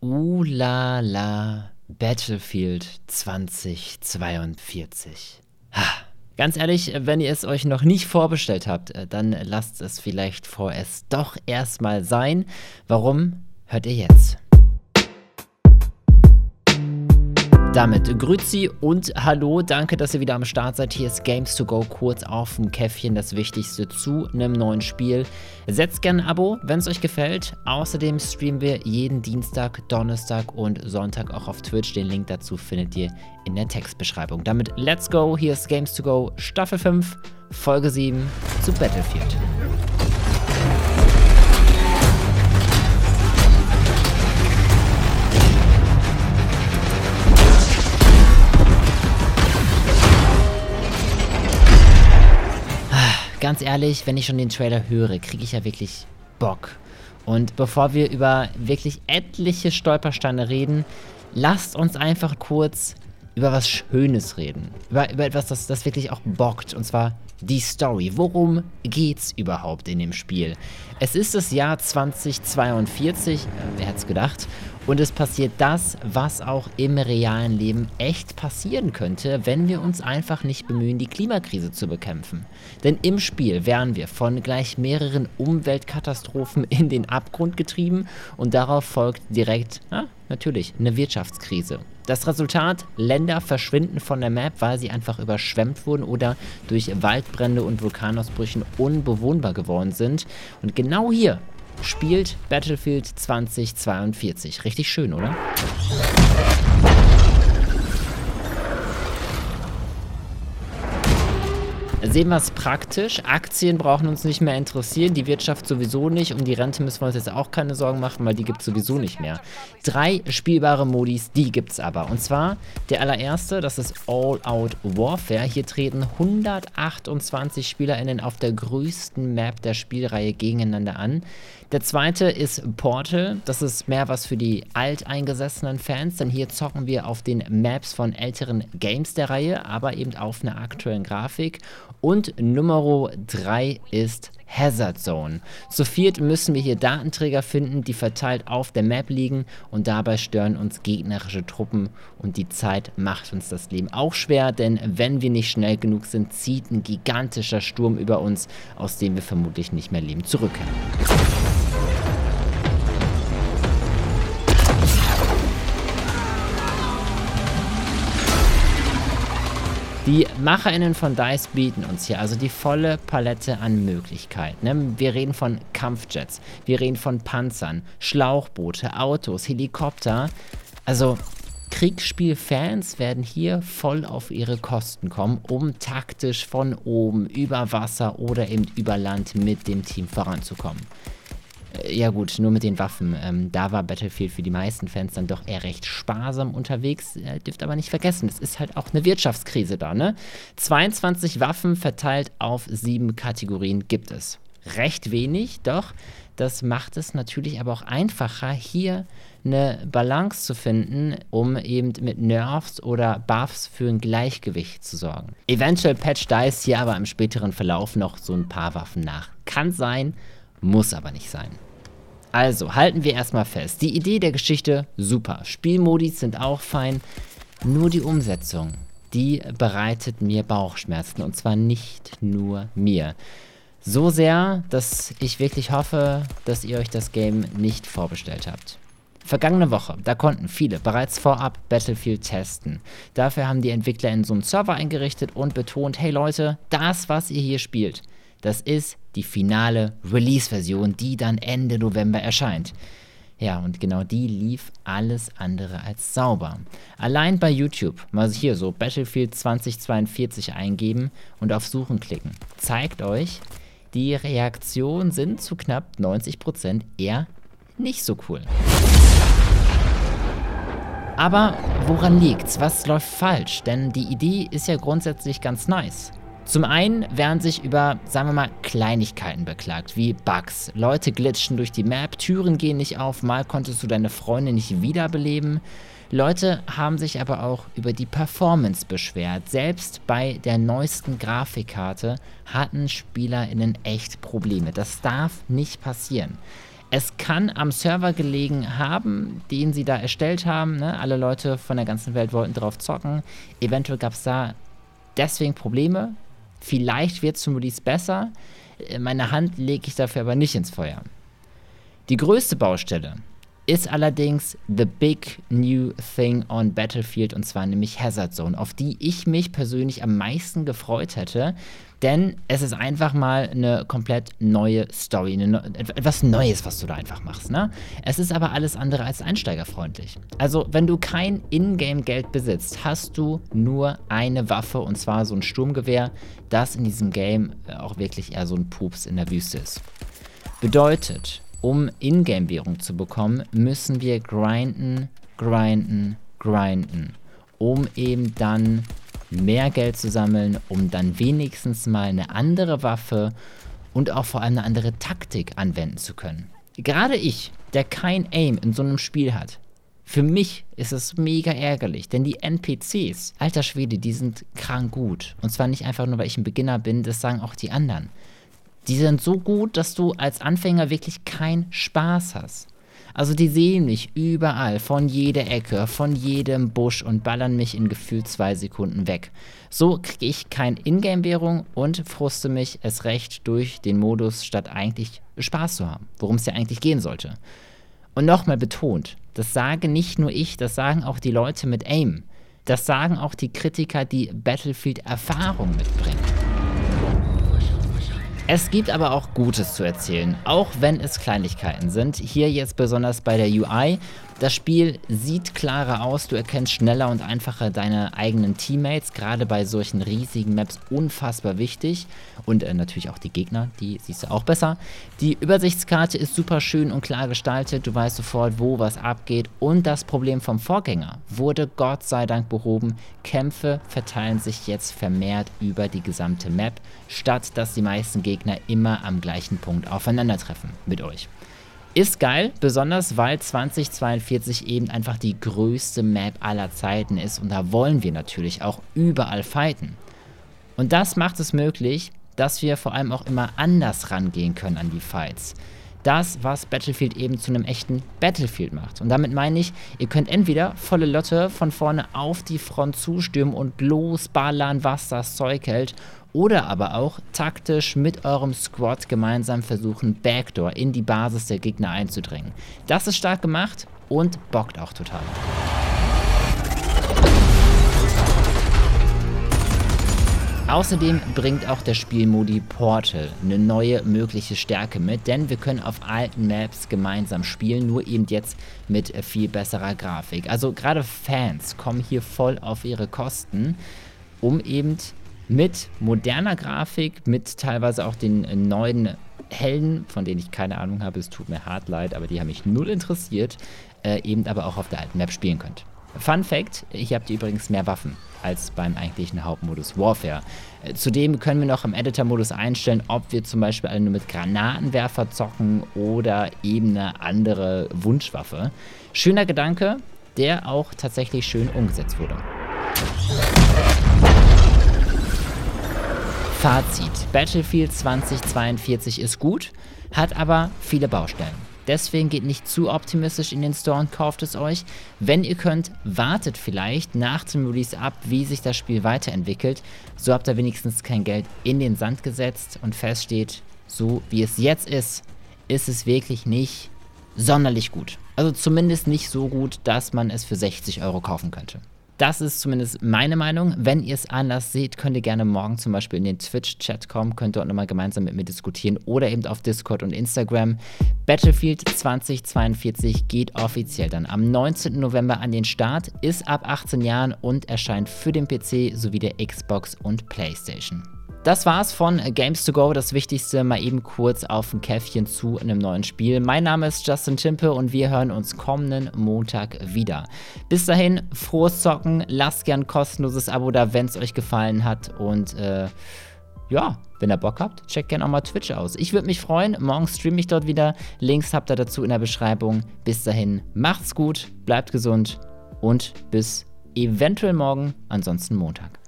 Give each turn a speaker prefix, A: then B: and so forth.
A: Uh la la, Battlefield 2042. Ha. Ganz ehrlich, wenn ihr es euch noch nicht vorbestellt habt, äh, dann lasst es vielleicht vorerst doch erstmal sein. Warum? Hört ihr jetzt. Damit Grüezi und Hallo, danke, dass ihr wieder am Start seid. Hier ist Games to Go, kurz auf dem Käffchen, das Wichtigste zu einem neuen Spiel. Setzt gerne ein Abo, wenn es euch gefällt. Außerdem streamen wir jeden Dienstag, Donnerstag und Sonntag auch auf Twitch. Den Link dazu findet ihr in der Textbeschreibung. Damit let's go, hier ist Games to Go, Staffel 5, Folge 7 zu Battlefield. Ganz ehrlich, wenn ich schon den Trailer höre, kriege ich ja wirklich Bock. Und bevor wir über wirklich etliche Stolpersteine reden, lasst uns einfach kurz über was Schönes reden. Über, über etwas, das, das wirklich auch bockt. Und zwar die Story. Worum geht's überhaupt in dem Spiel? Es ist das Jahr 2042, äh, wer hätte es gedacht? Und es passiert das, was auch im realen Leben echt passieren könnte, wenn wir uns einfach nicht bemühen, die Klimakrise zu bekämpfen. Denn im Spiel werden wir von gleich mehreren Umweltkatastrophen in den Abgrund getrieben und darauf folgt direkt, ja, natürlich, eine Wirtschaftskrise. Das Resultat, Länder verschwinden von der Map, weil sie einfach überschwemmt wurden oder durch Waldbrände und Vulkanausbrüchen unbewohnbar geworden sind. Und genau hier spielt Battlefield 2042. Richtig schön, oder? Sehen wir es praktisch. Aktien brauchen uns nicht mehr interessieren, die Wirtschaft sowieso nicht. Um die Rente müssen wir uns jetzt auch keine Sorgen machen, weil die gibt es sowieso nicht mehr. Drei spielbare Modis, die gibt es aber. Und zwar der allererste, das ist All Out Warfare. Hier treten 128 SpielerInnen auf der größten Map der Spielreihe gegeneinander an. Der zweite ist Portal. Das ist mehr was für die alteingesessenen Fans, denn hier zocken wir auf den Maps von älteren Games der Reihe, aber eben auf einer aktuellen Grafik. Und Nummer 3 ist Hazard Zone. Zu viert müssen wir hier Datenträger finden, die verteilt auf der Map liegen und dabei stören uns gegnerische Truppen und die Zeit macht uns das Leben auch schwer, denn wenn wir nicht schnell genug sind, zieht ein gigantischer Sturm über uns, aus dem wir vermutlich nicht mehr leben zurückkehren. Die MacherInnen von DICE bieten uns hier also die volle Palette an Möglichkeiten. Ne? Wir reden von Kampfjets, wir reden von Panzern, Schlauchboote, Autos, Helikopter. Also Kriegsspielfans werden hier voll auf ihre Kosten kommen, um taktisch von oben über Wasser oder eben über Land mit dem Team voranzukommen. Ja gut, nur mit den Waffen. Ähm, da war Battlefield für die meisten Fans dann doch eher recht sparsam unterwegs. Äh, dürft aber nicht vergessen, es ist halt auch eine Wirtschaftskrise da, ne? 22 Waffen verteilt auf sieben Kategorien gibt es. Recht wenig, doch das macht es natürlich aber auch einfacher, hier eine Balance zu finden, um eben mit Nerfs oder Buffs für ein Gleichgewicht zu sorgen. Eventuell patcht DICE hier aber im späteren Verlauf noch so ein paar Waffen nach. Kann sein, muss aber nicht sein. Also, halten wir erstmal fest. Die Idee der Geschichte, super. Spielmodis sind auch fein. Nur die Umsetzung, die bereitet mir Bauchschmerzen. Und zwar nicht nur mir. So sehr, dass ich wirklich hoffe, dass ihr euch das Game nicht vorbestellt habt. Vergangene Woche, da konnten viele bereits vorab Battlefield testen. Dafür haben die Entwickler in so einen Server eingerichtet und betont, hey Leute, das, was ihr hier spielt, das ist die finale Release-Version, die dann Ende November erscheint. Ja, und genau die lief alles andere als sauber. Allein bei YouTube, mal hier so Battlefield 2042 eingeben und auf Suchen klicken, zeigt euch, die Reaktionen sind zu knapp 90% eher nicht so cool. Aber woran liegt's? Was läuft falsch? Denn die Idee ist ja grundsätzlich ganz nice. Zum einen werden sich über, sagen wir mal, Kleinigkeiten beklagt, wie Bugs. Leute glitschen durch die Map, Türen gehen nicht auf, mal konntest du deine Freunde nicht wiederbeleben. Leute haben sich aber auch über die Performance beschwert. Selbst bei der neuesten Grafikkarte hatten SpielerInnen echt Probleme. Das darf nicht passieren. Es kann am Server gelegen haben, den sie da erstellt haben. Ne? Alle Leute von der ganzen Welt wollten drauf zocken. Eventuell gab es da deswegen Probleme. Vielleicht wird es zum Release besser. Meine Hand lege ich dafür aber nicht ins Feuer. Die größte Baustelle ist allerdings the big new thing on Battlefield und zwar nämlich Hazard Zone, auf die ich mich persönlich am meisten gefreut hätte, denn es ist einfach mal eine komplett neue Story, eine, etwas Neues, was du da einfach machst. Ne? Es ist aber alles andere als einsteigerfreundlich. Also, wenn du kein Ingame-Geld besitzt, hast du nur eine Waffe und zwar so ein Sturmgewehr, das in diesem Game auch wirklich eher so ein Pups in der Wüste ist. Bedeutet, um Ingame-Währung zu bekommen, müssen wir grinden, grinden, grinden, um eben dann mehr Geld zu sammeln, um dann wenigstens mal eine andere Waffe und auch vor allem eine andere Taktik anwenden zu können. Gerade ich, der kein Aim in so einem Spiel hat, für mich ist es mega ärgerlich, denn die NPCs, alter Schwede, die sind krank gut. Und zwar nicht einfach nur, weil ich ein Beginner bin, das sagen auch die anderen. Die sind so gut, dass du als Anfänger wirklich keinen Spaß hast. Also die sehen mich überall, von jeder Ecke, von jedem Busch und ballern mich in gefühlt zwei Sekunden weg. So kriege ich kein Ingame-Währung und fruste mich es recht durch den Modus, statt eigentlich Spaß zu haben, worum es ja eigentlich gehen sollte. Und nochmal betont, das sage nicht nur ich, das sagen auch die Leute mit AIM. Das sagen auch die Kritiker, die Battlefield-Erfahrung mitbringen. Es gibt aber auch Gutes zu erzählen, auch wenn es Kleinigkeiten sind. Hier jetzt besonders bei der UI. Das Spiel sieht klarer aus, du erkennst schneller und einfacher deine eigenen Teammates, gerade bei solchen riesigen Maps unfassbar wichtig. Und äh, natürlich auch die Gegner, die siehst du auch besser. Die Übersichtskarte ist super schön und klar gestaltet, du weißt sofort, wo was abgeht. Und das Problem vom Vorgänger wurde Gott sei Dank behoben. Kämpfe verteilen sich jetzt vermehrt über die gesamte Map, statt dass die meisten Gegner immer am gleichen Punkt aufeinandertreffen mit euch. Ist geil, besonders weil 2042 eben einfach die größte Map aller Zeiten ist und da wollen wir natürlich auch überall fighten. Und das macht es möglich, dass wir vor allem auch immer anders rangehen können an die Fights. Das, was Battlefield eben zu einem echten Battlefield macht. Und damit meine ich, ihr könnt entweder volle Lotte von vorne auf die Front zustürmen und losballern, was das Zeug hält, oder aber auch taktisch mit eurem Squad gemeinsam versuchen, Backdoor in die Basis der Gegner einzudringen. Das ist stark gemacht und bockt auch total. Außerdem bringt auch der Spielmodi Portal eine neue mögliche Stärke mit, denn wir können auf alten Maps gemeinsam spielen, nur eben jetzt mit viel besserer Grafik. Also gerade Fans kommen hier voll auf ihre Kosten, um eben mit moderner Grafik, mit teilweise auch den äh, neuen Helden, von denen ich keine Ahnung habe, es tut mir hart leid, aber die haben mich null interessiert, äh, eben aber auch auf der alten Map spielen könnt. Fun Fact: Hier habt ihr übrigens mehr Waffen als beim eigentlichen Hauptmodus Warfare. Äh, zudem können wir noch im Editor-Modus einstellen, ob wir zum Beispiel alle nur mit Granatenwerfer zocken oder eben eine andere Wunschwaffe. Schöner Gedanke, der auch tatsächlich schön umgesetzt wurde. Fazit. Battlefield 2042 ist gut, hat aber viele Baustellen. Deswegen geht nicht zu optimistisch in den Store und kauft es euch. Wenn ihr könnt, wartet vielleicht nach dem Release ab, wie sich das Spiel weiterentwickelt. So habt ihr wenigstens kein Geld in den Sand gesetzt und feststeht, so wie es jetzt ist, ist es wirklich nicht sonderlich gut. Also zumindest nicht so gut, dass man es für 60 Euro kaufen könnte. Das ist zumindest meine Meinung. Wenn ihr es anders seht, könnt ihr gerne morgen zum Beispiel in den Twitch-Chat kommen, könnt dort nochmal gemeinsam mit mir diskutieren oder eben auf Discord und Instagram. Battlefield 2042 geht offiziell dann am 19. November an den Start, ist ab 18 Jahren und erscheint für den PC sowie der Xbox und PlayStation. Das war's von Games to Go. Das Wichtigste mal eben kurz auf ein Käffchen zu einem neuen Spiel. Mein Name ist Justin Timpe und wir hören uns kommenden Montag wieder. Bis dahin, frohes Zocken. Lasst gern ein kostenloses Abo da, wenn es euch gefallen hat. Und äh, ja, wenn ihr Bock habt, checkt gerne auch mal Twitch aus. Ich würde mich freuen. Morgen streame ich dort wieder. Links habt ihr dazu in der Beschreibung. Bis dahin, macht's gut, bleibt gesund und bis eventuell morgen, ansonsten Montag.